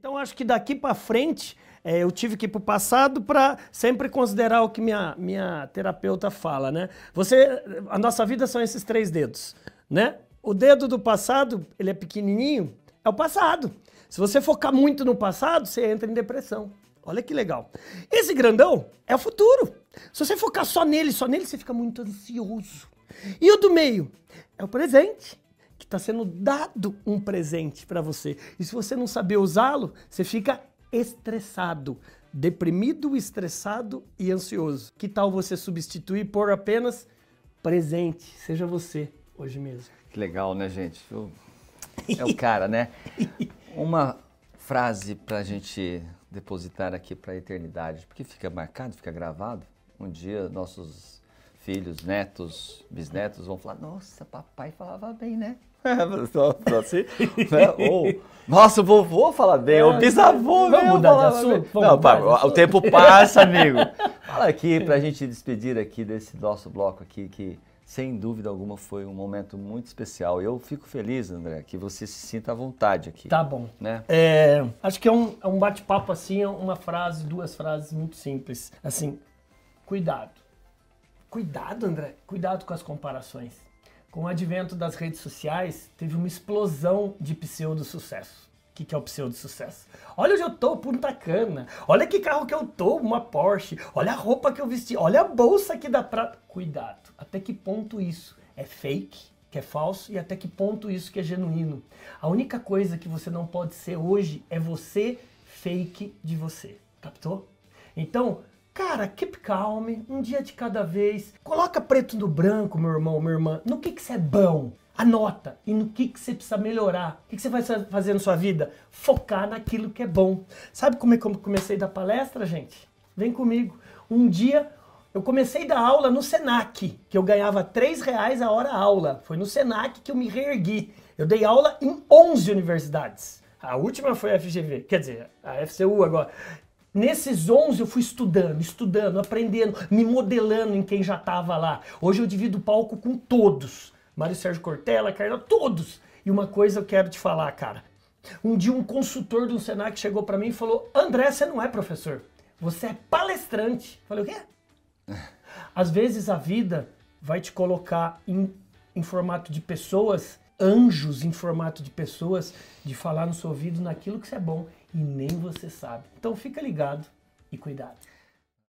Então acho que daqui para frente é, eu tive que ir para o passado para sempre considerar o que minha, minha terapeuta fala, né? Você, a nossa vida são esses três dedos, né? O dedo do passado, ele é pequenininho, é o passado. Se você focar muito no passado, você entra em depressão. Olha que legal. Esse grandão é o futuro. Se você focar só nele, só nele, você fica muito ansioso. E o do meio é o presente, que está sendo dado um presente para você. E se você não saber usá-lo, você fica estressado, deprimido, estressado e ansioso. Que tal você substituir por apenas presente? Seja você hoje mesmo. Que legal, né, gente? É o cara, né? Uma frase para a gente depositar aqui para a eternidade, porque fica marcado, fica gravado. Um dia nossos filhos, netos, bisnetos vão falar: Nossa, papai falava bem, né? assim, né? Ou, nossa, o vovô fala bem, é, o bisavô, Vamos mudar de assunto? Não, mudar o tempo passa, amigo. Fala aqui para a gente despedir aqui desse nosso bloco aqui que sem dúvida alguma foi um momento muito especial. Eu fico feliz, André, que você se sinta à vontade aqui. Tá bom. Né? É, acho que é um, é um bate-papo assim, é uma frase, duas frases muito simples. Assim, cuidado. Cuidado, André. Cuidado com as comparações. Com o advento das redes sociais, teve uma explosão de pseudo-sucesso. O que, que é o pseudo-sucesso? Olha onde eu tô, Punta Cana. Olha que carro que eu tô, uma Porsche. Olha a roupa que eu vesti. Olha a bolsa aqui da prata. Cuidado. Até que ponto isso é fake, que é falso, e até que ponto isso que é genuíno. A única coisa que você não pode ser hoje é você fake de você. Captou? Então, Cara, keep calm, um dia de cada vez. Coloca preto no branco, meu irmão, minha irmã. No que, que você é bom? Anota. E no que, que você precisa melhorar? O que, que você vai fazer na sua vida? Focar naquilo que é bom. Sabe como é que eu comecei da palestra, gente? Vem comigo. Um dia eu comecei da aula no Senac, que eu ganhava 3 reais a hora aula. Foi no Senac que eu me reergui. Eu dei aula em 11 universidades. A última foi a FGV, quer dizer, a FCU agora. Nesses 11 eu fui estudando, estudando, aprendendo, me modelando em quem já estava lá. Hoje eu divido o palco com todos. Mário Sérgio Cortella, Carla, todos. E uma coisa eu quero te falar, cara. Um dia um consultor do Senac chegou para mim e falou: André, você não é professor, você é palestrante. Eu falei: o quê? Às vezes a vida vai te colocar em, em formato de pessoas, anjos em formato de pessoas, de falar no seu ouvido naquilo que você é bom e nem você sabe. Então fica ligado e cuidado.